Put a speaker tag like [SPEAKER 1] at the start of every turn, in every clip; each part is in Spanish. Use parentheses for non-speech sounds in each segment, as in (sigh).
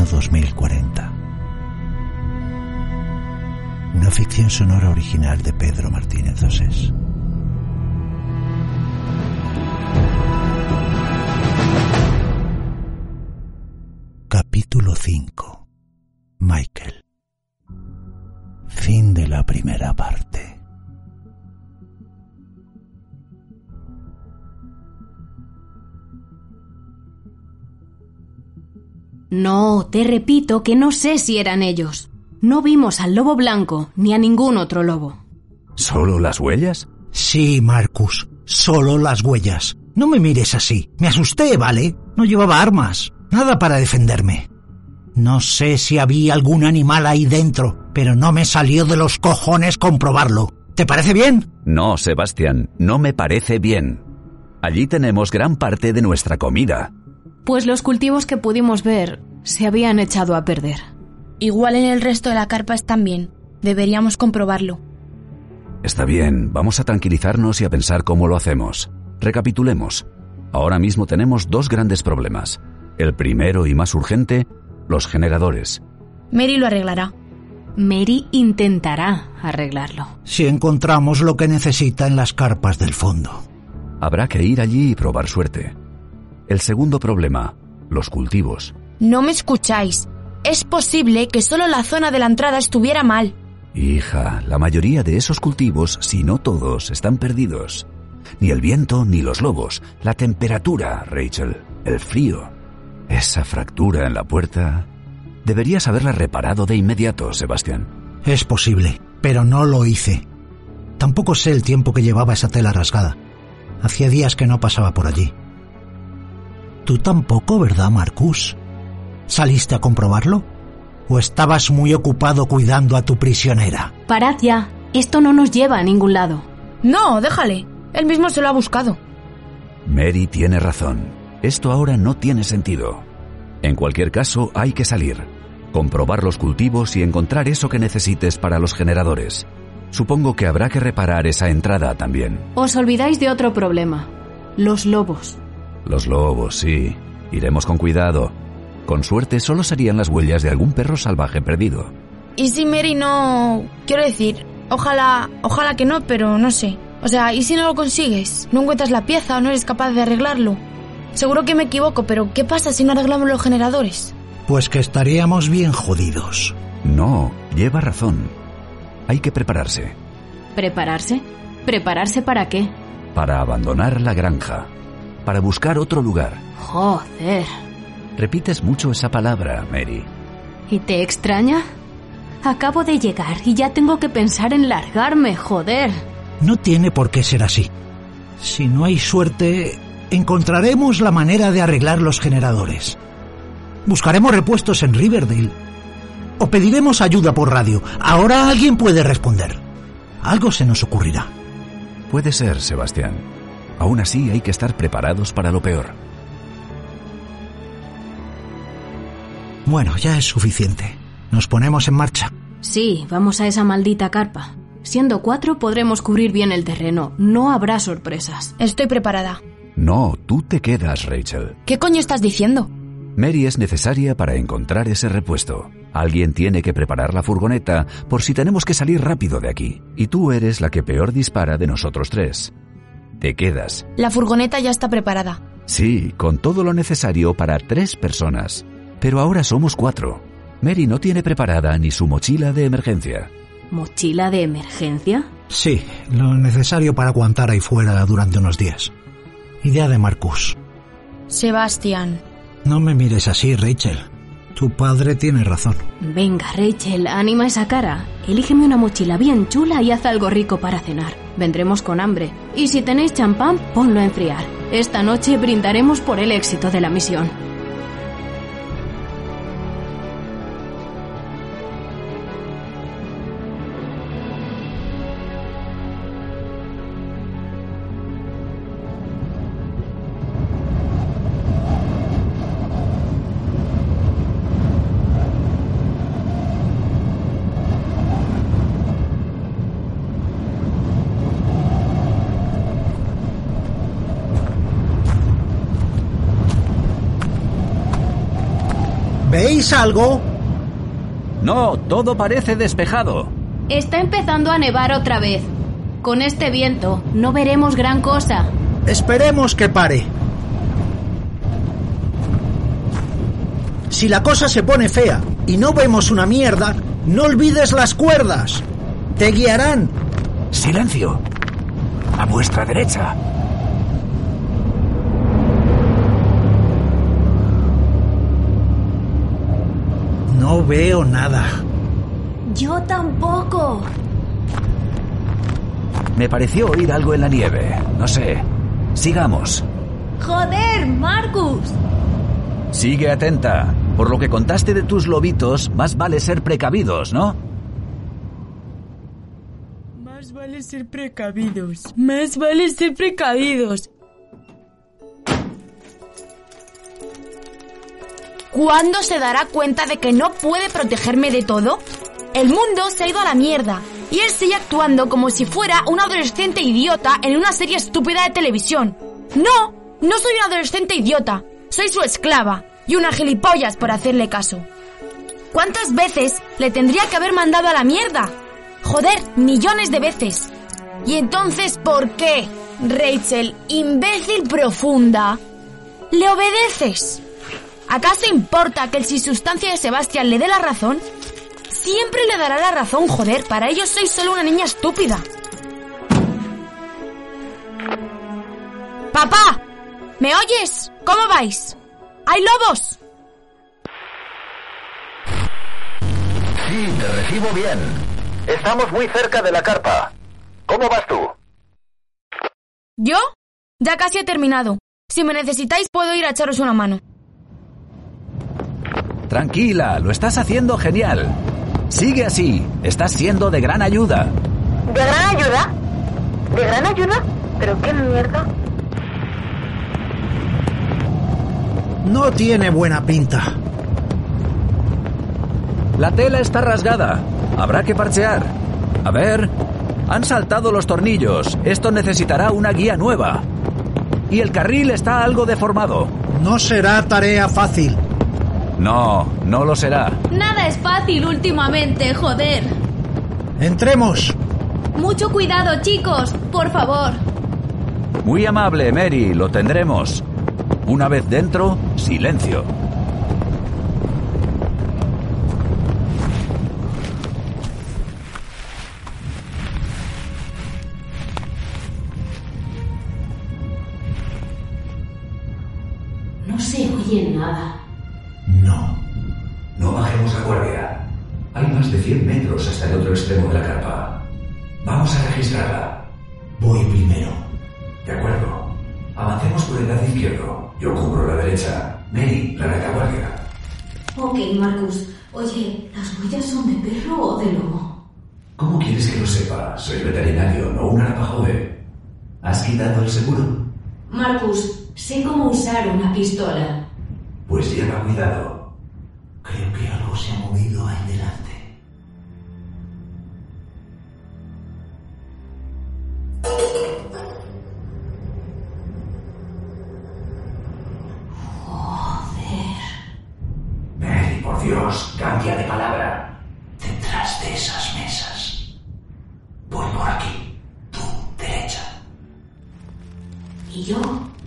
[SPEAKER 1] Verano 2040. Una ficción sonora original de Pedro Martínez Osés.
[SPEAKER 2] No, te repito que no sé si eran ellos. No vimos al lobo blanco ni a ningún otro lobo.
[SPEAKER 3] ¿Solo las huellas?
[SPEAKER 1] Sí, Marcus, solo las huellas. No me mires así. Me asusté, ¿vale? No llevaba armas. Nada para defenderme. No sé si había algún animal ahí dentro, pero no me salió de los cojones comprobarlo. ¿Te parece bien?
[SPEAKER 3] No, Sebastián, no me parece bien. Allí tenemos gran parte de nuestra comida.
[SPEAKER 2] Pues los cultivos que pudimos ver se habían echado a perder.
[SPEAKER 4] Igual en el resto de la carpa están bien. Deberíamos comprobarlo.
[SPEAKER 3] Está bien, vamos a tranquilizarnos y a pensar cómo lo hacemos. Recapitulemos. Ahora mismo tenemos dos grandes problemas. El primero y más urgente, los generadores.
[SPEAKER 4] Mary lo arreglará.
[SPEAKER 2] Mary intentará arreglarlo.
[SPEAKER 1] Si encontramos lo que necesita en las carpas del fondo.
[SPEAKER 3] Habrá que ir allí y probar suerte. El segundo problema, los cultivos.
[SPEAKER 4] No me escucháis. Es posible que solo la zona de la entrada estuviera mal.
[SPEAKER 3] Hija, la mayoría de esos cultivos, si no todos, están perdidos. Ni el viento ni los lobos. La temperatura, Rachel. El frío. Esa fractura en la puerta. Deberías haberla reparado de inmediato, Sebastián.
[SPEAKER 1] Es posible, pero no lo hice. Tampoco sé el tiempo que llevaba esa tela rasgada. Hacía días que no pasaba por allí. Tú tampoco, ¿verdad, Marcus? ¿Saliste a comprobarlo? ¿O estabas muy ocupado cuidando a tu prisionera?
[SPEAKER 2] Parad ya. Esto no nos lleva a ningún lado.
[SPEAKER 4] No, déjale. Él mismo se lo ha buscado.
[SPEAKER 3] Mary tiene razón. Esto ahora no tiene sentido. En cualquier caso, hay que salir, comprobar los cultivos y encontrar eso que necesites para los generadores. Supongo que habrá que reparar esa entrada también.
[SPEAKER 2] Os olvidáis de otro problema. Los lobos.
[SPEAKER 3] Los lobos, sí. Iremos con cuidado. Con suerte solo serían las huellas de algún perro salvaje perdido.
[SPEAKER 4] ¿Y si Mary no... Quiero decir, ojalá... Ojalá que no, pero no sé. O sea, ¿y si no lo consigues? ¿No encuentras la pieza o no eres capaz de arreglarlo? Seguro que me equivoco, pero ¿qué pasa si no arreglamos los generadores?
[SPEAKER 1] Pues que estaríamos bien jodidos.
[SPEAKER 3] No, lleva razón. Hay que prepararse.
[SPEAKER 2] ¿Prepararse? ¿Prepararse para qué?
[SPEAKER 3] Para abandonar la granja. Para buscar otro lugar.
[SPEAKER 2] Joder.
[SPEAKER 3] Repites mucho esa palabra, Mary.
[SPEAKER 2] ¿Y te extraña? Acabo de llegar y ya tengo que pensar en largarme, joder.
[SPEAKER 1] No tiene por qué ser así. Si no hay suerte, encontraremos la manera de arreglar los generadores. Buscaremos repuestos en Riverdale. O pediremos ayuda por radio. Ahora alguien puede responder. Algo se nos ocurrirá.
[SPEAKER 3] Puede ser, Sebastián. Aún así hay que estar preparados para lo peor.
[SPEAKER 1] Bueno, ya es suficiente. Nos ponemos en marcha.
[SPEAKER 2] Sí, vamos a esa maldita carpa. Siendo cuatro podremos cubrir bien el terreno. No habrá sorpresas.
[SPEAKER 4] Estoy preparada.
[SPEAKER 3] No, tú te quedas, Rachel.
[SPEAKER 4] ¿Qué coño estás diciendo?
[SPEAKER 3] Mary es necesaria para encontrar ese repuesto. Alguien tiene que preparar la furgoneta por si tenemos que salir rápido de aquí. Y tú eres la que peor dispara de nosotros tres. Te quedas.
[SPEAKER 4] La furgoneta ya está preparada.
[SPEAKER 3] Sí, con todo lo necesario para tres personas. Pero ahora somos cuatro. Mary no tiene preparada ni su mochila de emergencia.
[SPEAKER 2] ¿Mochila de emergencia?
[SPEAKER 1] Sí, lo necesario para aguantar ahí fuera durante unos días. Idea de Marcus.
[SPEAKER 4] Sebastián.
[SPEAKER 1] No me mires así, Rachel. Tu padre tiene razón.
[SPEAKER 2] Venga, Rachel, anima esa cara. Elígeme una mochila bien chula y haz algo rico para cenar. Vendremos con hambre. Y si tenéis champán, ponlo a enfriar. Esta noche brindaremos por el éxito de la misión.
[SPEAKER 1] ¿Veis algo?
[SPEAKER 3] No, todo parece despejado.
[SPEAKER 2] Está empezando a nevar otra vez. Con este viento no veremos gran cosa.
[SPEAKER 1] Esperemos que pare. Si la cosa se pone fea y no vemos una mierda, no olvides las cuerdas. Te guiarán.
[SPEAKER 3] Silencio. A vuestra derecha.
[SPEAKER 1] No veo nada.
[SPEAKER 2] Yo tampoco.
[SPEAKER 3] Me pareció oír algo en la nieve. No sé. Sigamos.
[SPEAKER 2] Joder, Marcus.
[SPEAKER 3] Sigue atenta. Por lo que contaste de tus lobitos, más vale ser precavidos, ¿no?
[SPEAKER 5] Más vale ser precavidos. Más vale ser precavidos.
[SPEAKER 4] ¿Cuándo se dará cuenta de que no puede protegerme de todo? El mundo se ha ido a la mierda y él sigue actuando como si fuera un adolescente idiota en una serie estúpida de televisión. No, no soy un adolescente idiota, soy su esclava y una gilipollas por hacerle caso. ¿Cuántas veces le tendría que haber mandado a la mierda? Joder, millones de veces. ¿Y entonces por qué, Rachel, imbécil profunda, le obedeces? ¿Acaso importa que el sin sustancia de Sebastián le dé la razón? Siempre le dará la razón, joder. Para ellos soy solo una niña estúpida. ¡Papá! ¿Me oyes? ¿Cómo vais? ¿Hay lobos?
[SPEAKER 6] Sí, te recibo bien. Estamos muy cerca de la carpa. ¿Cómo vas tú?
[SPEAKER 4] ¿Yo? Ya casi he terminado. Si me necesitáis puedo ir a echaros una mano.
[SPEAKER 3] Tranquila, lo estás haciendo genial. Sigue así, estás siendo de gran ayuda.
[SPEAKER 7] ¿De gran ayuda? ¿De gran ayuda? ¿Pero qué mierda?
[SPEAKER 1] No tiene buena pinta.
[SPEAKER 3] La tela está rasgada. Habrá que parchear. A ver, han saltado los tornillos. Esto necesitará una guía nueva. Y el carril está algo deformado.
[SPEAKER 1] No será tarea fácil.
[SPEAKER 3] No, no lo será.
[SPEAKER 2] Nada es fácil últimamente, joder.
[SPEAKER 1] Entremos.
[SPEAKER 2] Mucho cuidado, chicos, por favor.
[SPEAKER 3] Muy amable, Mary, lo tendremos. Una vez dentro, silencio. Voy primero. De acuerdo. Avancemos por el lado izquierdo. Yo cubro la derecha. Mary, la retaguardia.
[SPEAKER 2] Ok, Marcus. Oye, ¿las huellas son de perro o de lobo?
[SPEAKER 3] ¿Cómo quieres que lo sepa? Soy veterinario, no un arapajove. ¿Has quitado el seguro?
[SPEAKER 2] Marcus, sé cómo usar una pistola.
[SPEAKER 3] Pues lleva cuidado. Creo que algo se ha movido ahí delante.
[SPEAKER 2] ¿Y yo?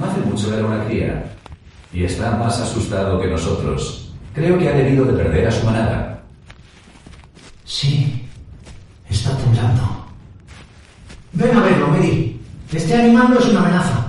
[SPEAKER 3] No hace mucho era una cría. Y está más asustado que nosotros. Creo que ha debido de perder a su manada.
[SPEAKER 1] Sí. Está temblando. Ven a verlo, Mary. Este animal no es una amenaza.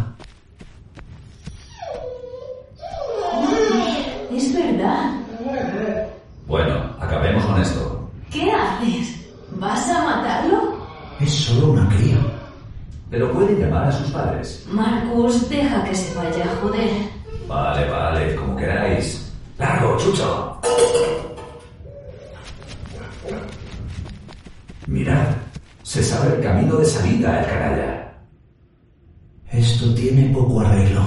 [SPEAKER 3] Sabe el camino de salida, el canalla.
[SPEAKER 1] Esto tiene poco arreglo.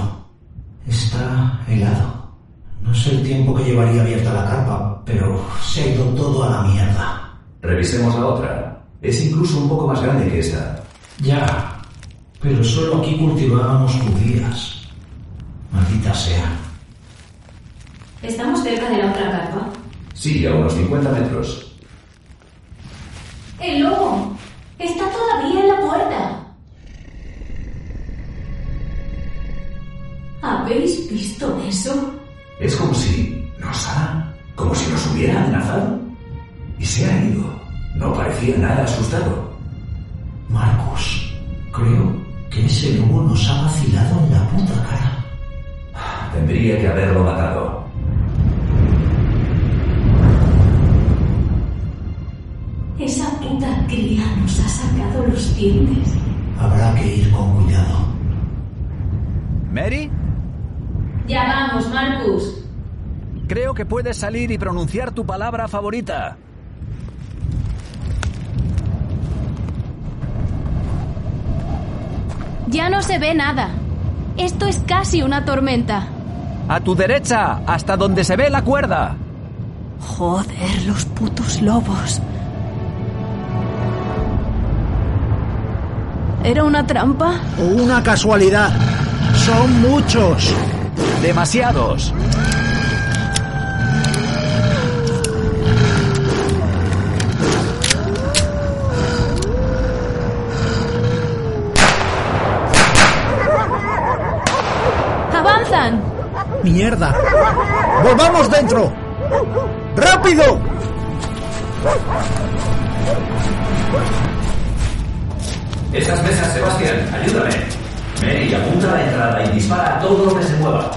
[SPEAKER 1] Está helado. No sé el tiempo que llevaría abierta la carpa, pero se ha ido todo a la mierda.
[SPEAKER 3] Revisemos la otra. Es incluso un poco más grande que esa.
[SPEAKER 1] Ya, pero solo aquí cultivábamos judías. Maldita sea.
[SPEAKER 2] ¿Estamos cerca de la otra carpa?
[SPEAKER 3] Sí, a unos 50 metros.
[SPEAKER 2] ¡El lobo! ¡Está todavía en la puerta! ¿Habéis visto eso?
[SPEAKER 3] Es como si nos ha... como si nos hubiera amenazado. Y se ha ido. No parecía nada asustado.
[SPEAKER 1] Marcus, creo que ese lobo nos ha vacilado en la puta cara.
[SPEAKER 3] Tendría que haberlo matado.
[SPEAKER 2] Esa puta cría nos ha sacado los dientes.
[SPEAKER 1] Habrá que ir con cuidado.
[SPEAKER 8] ¿Mary?
[SPEAKER 2] Ya vamos, Marcus.
[SPEAKER 8] Creo que puedes salir y pronunciar tu palabra favorita.
[SPEAKER 2] Ya no se ve nada. Esto es casi una tormenta.
[SPEAKER 8] A tu derecha, hasta donde se ve la cuerda.
[SPEAKER 2] Joder, los putos lobos. ¿Era una trampa?
[SPEAKER 1] Una casualidad. Son muchos.
[SPEAKER 8] Demasiados.
[SPEAKER 2] ¡Avanzan!
[SPEAKER 1] Mierda. Volvamos dentro. ¡Rápido!
[SPEAKER 3] Esas mesas, Sebastián, ayúdame. Mary, apunta a la entrada y dispara a todo lo que se mueva.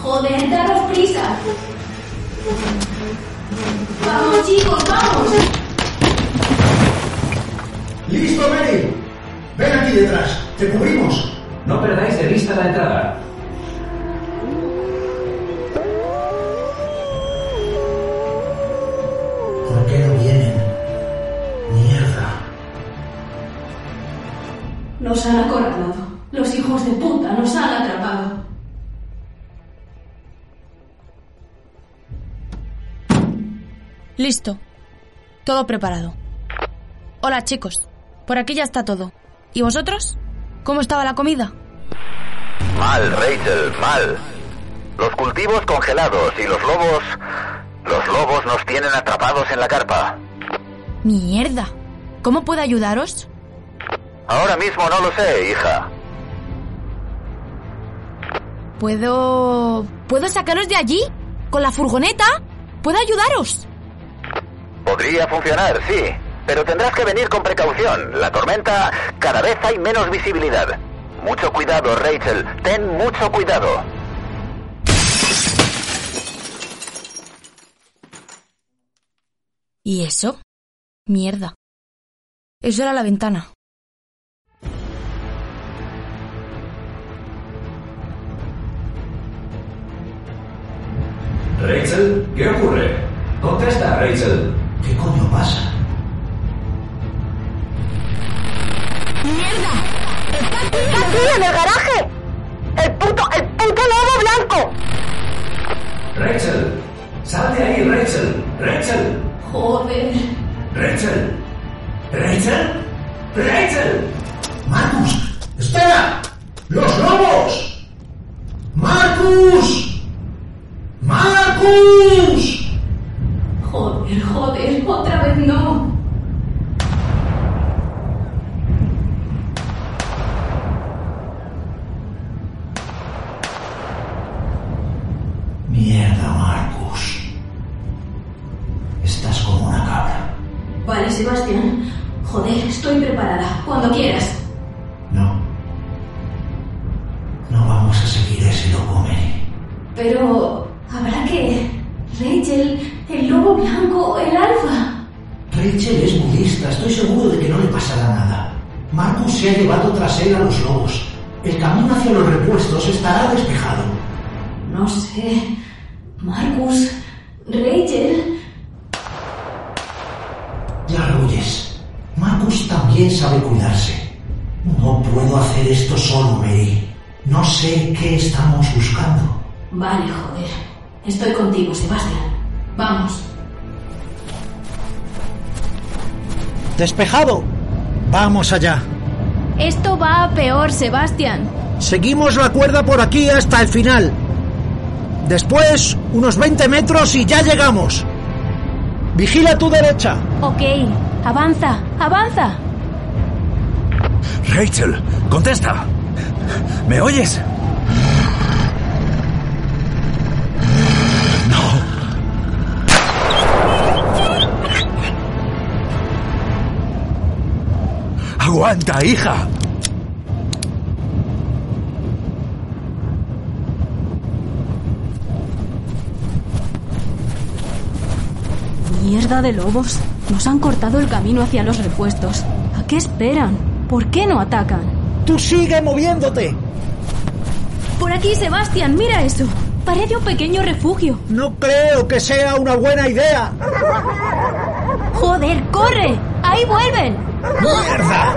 [SPEAKER 2] Joder, daros prisa. Vamos, chicos, vamos.
[SPEAKER 1] ¡Listo, Mary! Ven aquí detrás. Te cubrimos.
[SPEAKER 3] No perdáis de vista la entrada.
[SPEAKER 2] Nos han acorralado. Los hijos de puta nos han atrapado.
[SPEAKER 4] Listo. Todo preparado. Hola, chicos. Por aquí ya está todo. ¿Y vosotros? ¿Cómo estaba la comida?
[SPEAKER 6] Mal, Rachel, mal. Los cultivos congelados y los lobos... Los lobos nos tienen atrapados en la carpa.
[SPEAKER 4] Mierda. ¿Cómo puedo ayudaros?
[SPEAKER 6] Ahora mismo no lo sé, hija.
[SPEAKER 4] ¿Puedo... ¿Puedo sacaros de allí? ¿Con la furgoneta? ¿Puedo ayudaros?
[SPEAKER 6] Podría funcionar, sí. Pero tendrás que venir con precaución. La tormenta... Cada vez hay menos visibilidad. Mucho cuidado, Rachel. Ten mucho cuidado.
[SPEAKER 4] ¿Y eso? Mierda. Eso era la ventana.
[SPEAKER 3] Rachel, ¿qué ocurre? Contesta, Rachel.
[SPEAKER 1] ¿Qué coño pasa?
[SPEAKER 7] ¡Está aquí en el garaje! ¡El puto, el puto lobo blanco!
[SPEAKER 3] Rachel, sal de ahí, Rachel. Rachel,
[SPEAKER 2] Joder.
[SPEAKER 3] Rachel. Rachel, Rachel.
[SPEAKER 1] ¡Marcus! ¡Espera! ¡Los lobos! ¡Marcus! ¡Marcus!
[SPEAKER 2] El alfa.
[SPEAKER 1] Rachel es budista, estoy seguro de que no le pasará nada. Marcus se ha llevado tras él a los lobos. El camino hacia los repuestos estará despejado.
[SPEAKER 2] No sé. Marcus. Rachel.
[SPEAKER 1] Ya lo oyes. Marcus también sabe cuidarse. No puedo hacer esto solo, Mary. No sé qué estamos buscando.
[SPEAKER 2] Vale, joder. Estoy contigo, Sebastián. Vamos.
[SPEAKER 1] Despejado. Vamos allá.
[SPEAKER 2] Esto va a peor, Sebastián.
[SPEAKER 1] Seguimos la cuerda por aquí hasta el final. Después, unos 20 metros y ya llegamos. Vigila a tu derecha.
[SPEAKER 2] Ok. Avanza, avanza.
[SPEAKER 3] Rachel, contesta. ¿Me oyes? Aguanta, hija.
[SPEAKER 2] Mierda de lobos. Nos han cortado el camino hacia los repuestos. ¿A qué esperan? ¿Por qué no atacan?
[SPEAKER 1] Tú sigue moviéndote.
[SPEAKER 2] Por aquí, Sebastián, mira eso. Parece un pequeño refugio.
[SPEAKER 1] No creo que sea una buena idea.
[SPEAKER 2] Joder, corre. Ahí vuelven.
[SPEAKER 1] ¡Mierda!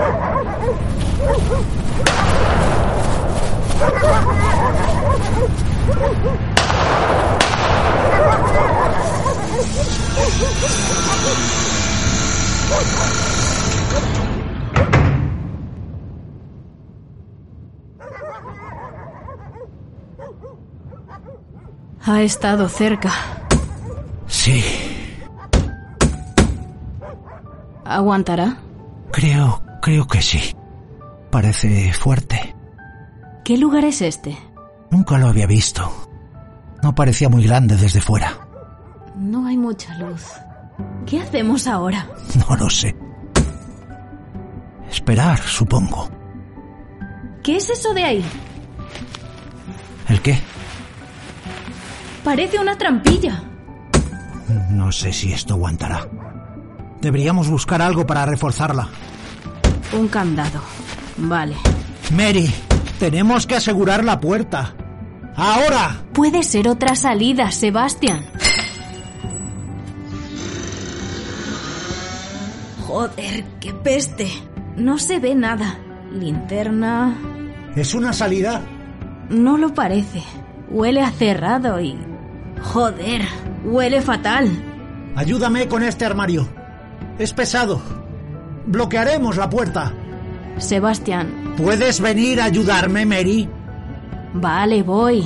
[SPEAKER 2] Ha estado cerca.
[SPEAKER 1] Sí,
[SPEAKER 2] ¿Aguantará?
[SPEAKER 1] creo, creo que sí. Parece fuerte.
[SPEAKER 2] ¿Qué lugar es este?
[SPEAKER 1] Nunca lo había visto. No parecía muy grande desde fuera.
[SPEAKER 2] No hay mucha luz. ¿Qué hacemos ahora? (laughs)
[SPEAKER 1] No lo sé. Esperar, supongo.
[SPEAKER 2] ¿Qué es eso de ahí?
[SPEAKER 1] ¿El qué?
[SPEAKER 2] Parece una trampilla.
[SPEAKER 1] No sé si esto aguantará. Deberíamos buscar algo para reforzarla.
[SPEAKER 2] Un candado. Vale.
[SPEAKER 1] Mary, tenemos que asegurar la puerta. ¡Ahora!
[SPEAKER 2] Puede ser otra salida, Sebastián. Joder, qué peste. No se ve nada. Linterna.
[SPEAKER 1] ¿Es una salida?
[SPEAKER 2] No lo parece. Huele a cerrado y... Joder, huele fatal.
[SPEAKER 1] Ayúdame con este armario. Es pesado. Bloquearemos la puerta.
[SPEAKER 2] Sebastián,
[SPEAKER 1] ¿Puedes venir a ayudarme, Mary?
[SPEAKER 2] vale, voy.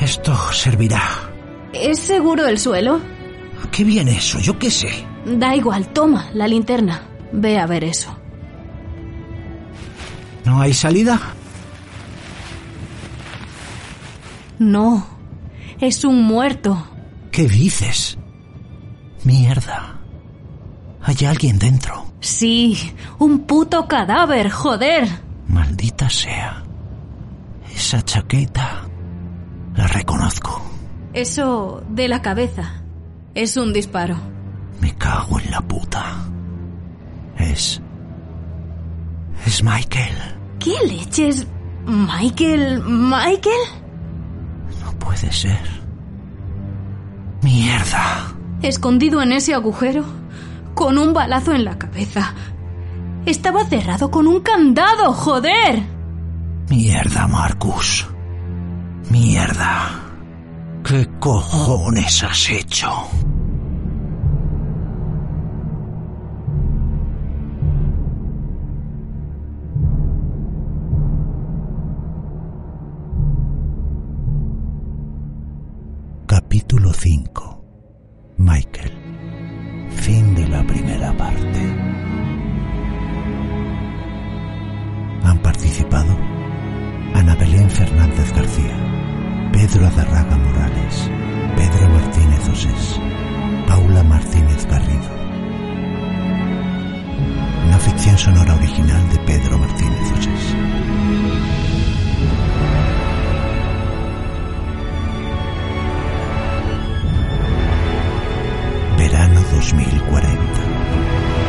[SPEAKER 1] Esto servirá.
[SPEAKER 2] ¿Es seguro el suelo?
[SPEAKER 1] ¿A qué viene eso? Yo qué sé.
[SPEAKER 2] Da igual, toma la linterna. Ve a ver eso.
[SPEAKER 1] ¿No hay salida?
[SPEAKER 2] No, es un muerto.
[SPEAKER 1] ¿Qué dices? Mierda. Hay alguien dentro.
[SPEAKER 2] Sí, un puto cadáver, joder.
[SPEAKER 1] Maldita sea. Esa chaqueta. La reconozco.
[SPEAKER 2] Eso de la cabeza. Es un disparo.
[SPEAKER 1] Me cago en la puta. Es... Es Michael.
[SPEAKER 2] ¿Qué leches? ¿Michael? ¿Michael?
[SPEAKER 1] No puede ser. Mierda.
[SPEAKER 2] Escondido en ese agujero, con un balazo en la cabeza. Estaba cerrado con un candado, joder.
[SPEAKER 1] Mierda, Marcus. Mierda. ¿Qué cojones has hecho? La primera parte. Han participado Ana Belén Fernández García, Pedro Adarraga Morales, Pedro Martínez Osés, Paula Martínez Garrido. Una ficción sonora original de Pedro Martínez Osés. 2040.